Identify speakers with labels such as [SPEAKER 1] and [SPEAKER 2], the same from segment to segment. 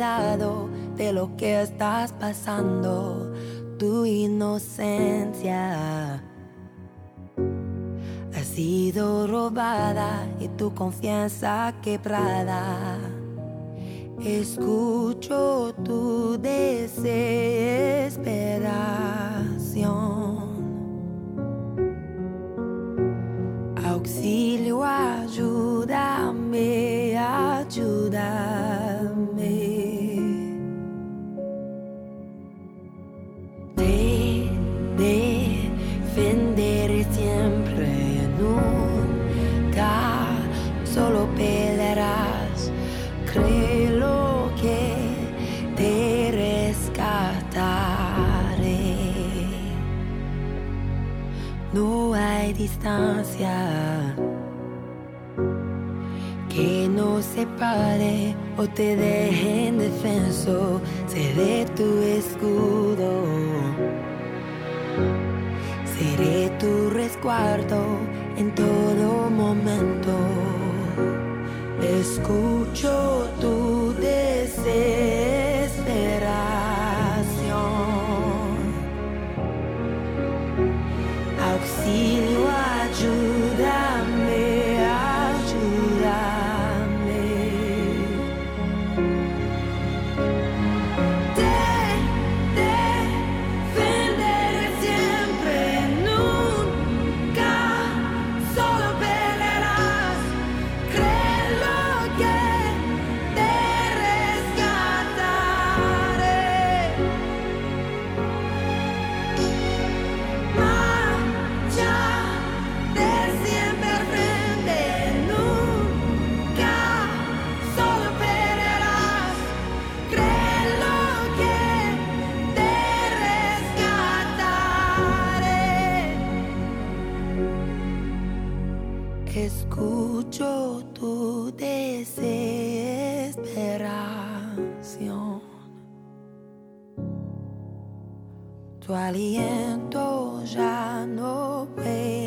[SPEAKER 1] De lo que estás pasando, tu inocencia. Ha sido robada y tu confianza quebrada. Escucho tu desesperación. Auxilio, ayúdame, hay distancia que nos separe o te deje en defenso. Seré tu escudo, seré tu resguardo en todo desesperación. Tu aliento ya no puede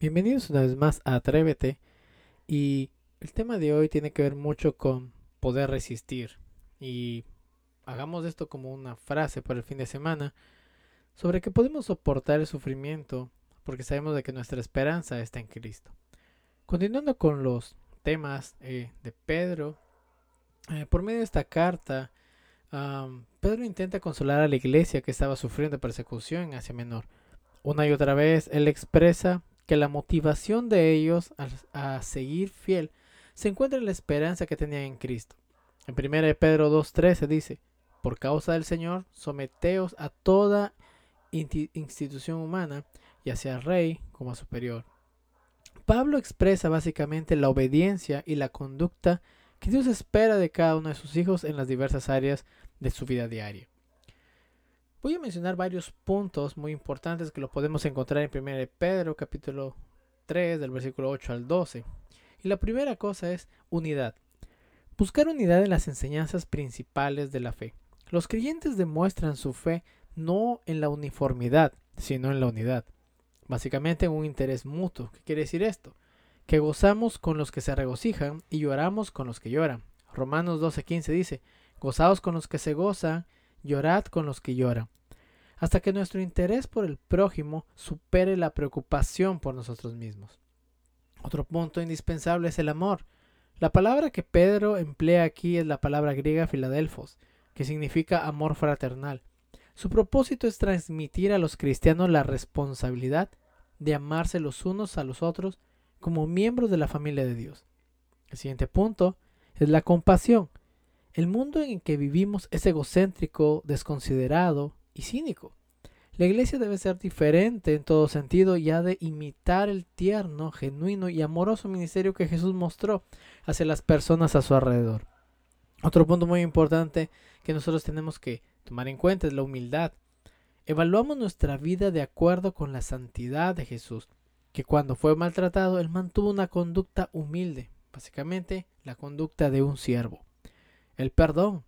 [SPEAKER 2] Bienvenidos una vez más a Atrévete y el tema de hoy tiene que ver mucho con poder resistir y hagamos esto como una frase para el fin de semana sobre que podemos soportar el sufrimiento porque sabemos de que nuestra esperanza está en Cristo. Continuando con los temas eh, de Pedro, eh, por medio de esta carta, Pedro intenta consolar a la iglesia que estaba sufriendo persecución en Asia Menor. Una y otra vez, él expresa que la motivación de ellos a, seguir fiel se encuentra en la esperanza que tenían en Cristo. En 1 de Pedro 2.13 dice, por causa del Señor, someteos a toda institución humana, ya sea rey como superior. Pablo expresa básicamente la obediencia y la conducta que Dios espera de cada uno de sus hijos en las diversas áreas de su vida diaria. Voy a mencionar varios puntos muy importantes que lo podemos encontrar en 1 Pedro capítulo 3 del versículo 8 al 12. Y la primera cosa es unidad. Buscar unidad en las enseñanzas principales de la fe. Los creyentes demuestran su fe no en la uniformidad, sino en la unidad. Básicamente en un interés mutuo. ¿Qué quiere decir esto? Que gozamos con los que se regocijan y lloramos con los que lloran. Romanos 12:15 dice, gozaos con los que se gozan, llorad con los que lloran. Hasta que nuestro interés por el prójimo supere la preocupación por nosotros mismos. Otro punto indispensable es el amor. La palabra que Pedro emplea aquí es la palabra griega Filadelfos, que significa amor fraternal. Su propósito es transmitir a los cristianos la responsabilidad de amarse los unos a los otros como miembros de la familia de Dios. El siguiente punto es la compasión. El mundo en el que vivimos es egocéntrico, desconsiderado y cínico. La iglesia debe ser diferente en todo sentido y ha de imitar el tierno, genuino y amoroso ministerio que Jesús mostró hacia las personas a su alrededor. Otro punto muy importante que nosotros tenemos que tomar en cuenta es la humildad. Evaluamos nuestra vida de acuerdo con la santidad de Jesús, que cuando fue maltratado, él mantuvo una conducta humilde, básicamente la conducta de un siervo. El perdón.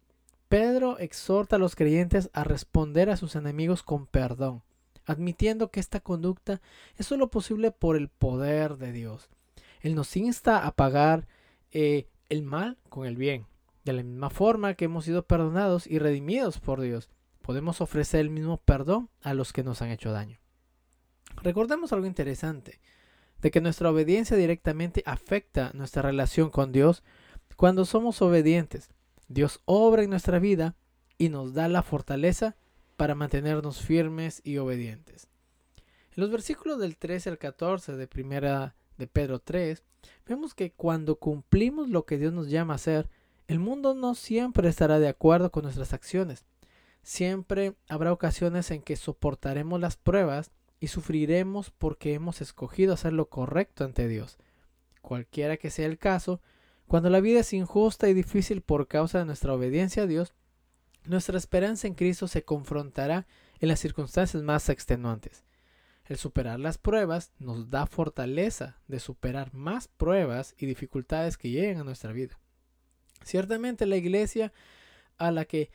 [SPEAKER 2] Pedro exhorta a los creyentes a responder a sus enemigos con perdón, admitiendo que esta conducta es solo posible por el poder de Dios. Él nos insta a pagar eh, el mal con el bien. De la misma forma que hemos sido perdonados y redimidos por Dios, podemos ofrecer el mismo perdón a los que nos han hecho daño. Recordemos algo interesante, de que nuestra obediencia directamente afecta nuestra relación con Dios cuando somos obedientes. Dios obra en nuestra vida y nos da la fortaleza para mantenernos firmes y obedientes. En los versículos del 13 al 14 de primera de Pedro 3, vemos que cuando cumplimos lo que Dios nos llama a hacer, el mundo no siempre estará de acuerdo con nuestras acciones. Siempre habrá ocasiones en que soportaremos las pruebas y sufriremos porque hemos escogido hacer lo correcto ante Dios. Cualquiera que sea el caso, cuando la vida es injusta y difícil por causa de nuestra obediencia a Dios, nuestra esperanza en Cristo se confrontará en las circunstancias más extenuantes. El superar las pruebas nos da fortaleza de superar más pruebas y dificultades que lleguen a nuestra vida. Ciertamente la iglesia a la que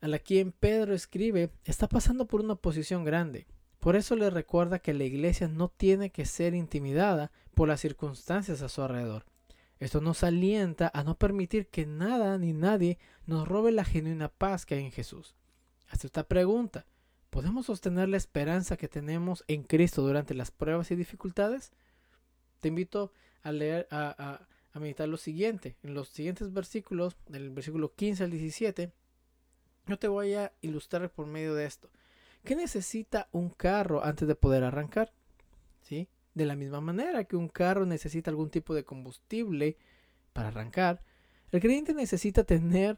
[SPEAKER 2] a la quien Pedro escribe está pasando por una posición grande. Por eso le recuerda que la iglesia no tiene que ser intimidada por las circunstancias a su alrededor. Esto nos alienta a no permitir que nada ni nadie nos robe la genuina paz que hay en Jesús. Hasta esta pregunta, ¿podemos sostener la esperanza que tenemos en Cristo durante las pruebas y dificultades? Te invito a leer, a, meditar lo siguiente. En los siguientes versículos, del versículo 15 al 17, yo te voy a ilustrar por medio de esto. ¿Qué necesita un carro antes de poder arrancar? ¿Sí? De la misma manera que un carro necesita algún tipo de combustible para arrancar, el creyente necesita tener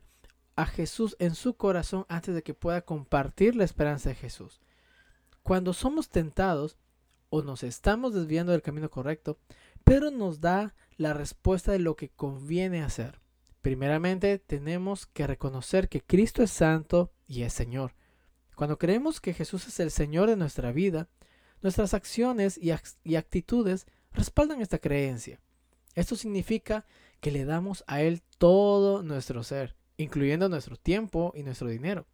[SPEAKER 2] a Jesús en su corazón antes de que pueda compartir la esperanza de Jesús. Cuando somos tentados o nos estamos desviando del camino correcto, Pedro nos da la respuesta de lo que conviene hacer. Primeramente, tenemos que reconocer que Cristo es santo y es Señor. Cuando creemos que Jesús es el Señor de nuestra vida, Nuestras acciones y, actitudes respaldan esta creencia. Esto significa que le damos a Él todo nuestro ser, incluyendo nuestro tiempo y nuestro dinero,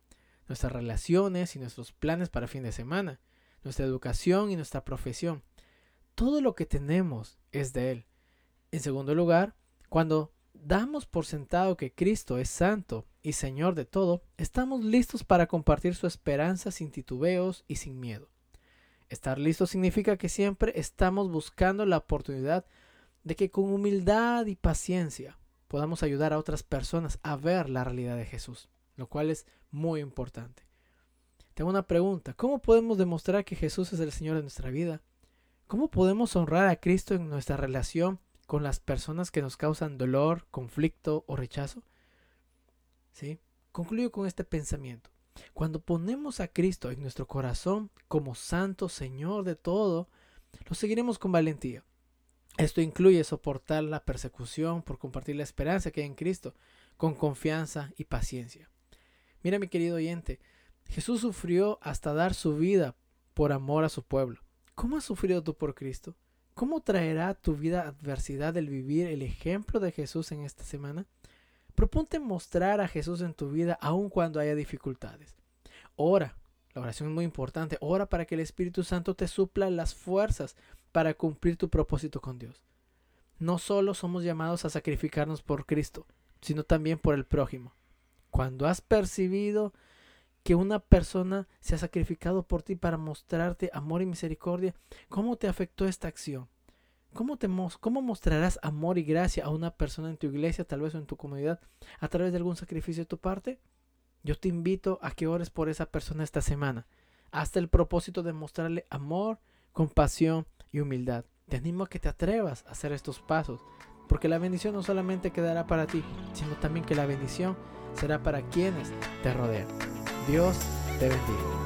[SPEAKER 2] nuestras relaciones y nuestros planes para fin de semana, nuestra educación y nuestra profesión. Todo lo que tenemos es de Él. En segundo lugar, cuando damos por sentado que Cristo es santo y Señor de todo, estamos listos para compartir su esperanza sin titubeos y sin miedo. Estar listo significa que siempre estamos buscando la oportunidad de que con humildad y paciencia podamos ayudar a otras personas a ver la realidad de Jesús, lo cual es muy importante. Tengo una pregunta, ¿cómo podemos demostrar que Jesús es el Señor de nuestra vida? ¿Cómo podemos honrar a Cristo en nuestra relación con las personas que nos causan dolor, conflicto o rechazo? ¿Sí? Concluyo con este pensamiento. Cuando ponemos a Cristo en nuestro corazón como Santo Señor de todo, lo seguiremos con valentía. Esto incluye soportar la persecución por compartir la esperanza que hay en Cristo con confianza y paciencia. Mira mi querido oyente, Jesús sufrió hasta dar su vida por amor a su pueblo. ¿Cómo has sufrido tú por Cristo? ¿Cómo traerá tu vida adversidad el vivir el ejemplo de Jesús en esta semana? Proponte mostrar a Jesús en tu vida aun cuando haya dificultades. Ora, La oración es muy importante. Ora para que el Espíritu Santo te supla las fuerzas para cumplir tu propósito con Dios. No solo somos llamados a sacrificarnos por Cristo, sino también por el prójimo. Cuando has percibido que una persona se ha sacrificado por ti para mostrarte amor y misericordia, ¿cómo te afectó esta acción? ¿Cómo, te ¿Cómo mostrarás amor y gracia a una persona en tu iglesia, tal vez o en tu comunidad, a través de algún sacrificio de tu parte? Yo te invito a que ores por esa persona esta semana, hasta el propósito de mostrarle amor, compasión y humildad. Te animo a que te atrevas a hacer estos pasos, porque la bendición no solamente quedará para ti, sino también que la bendición será para quienes te rodean. Dios te bendiga.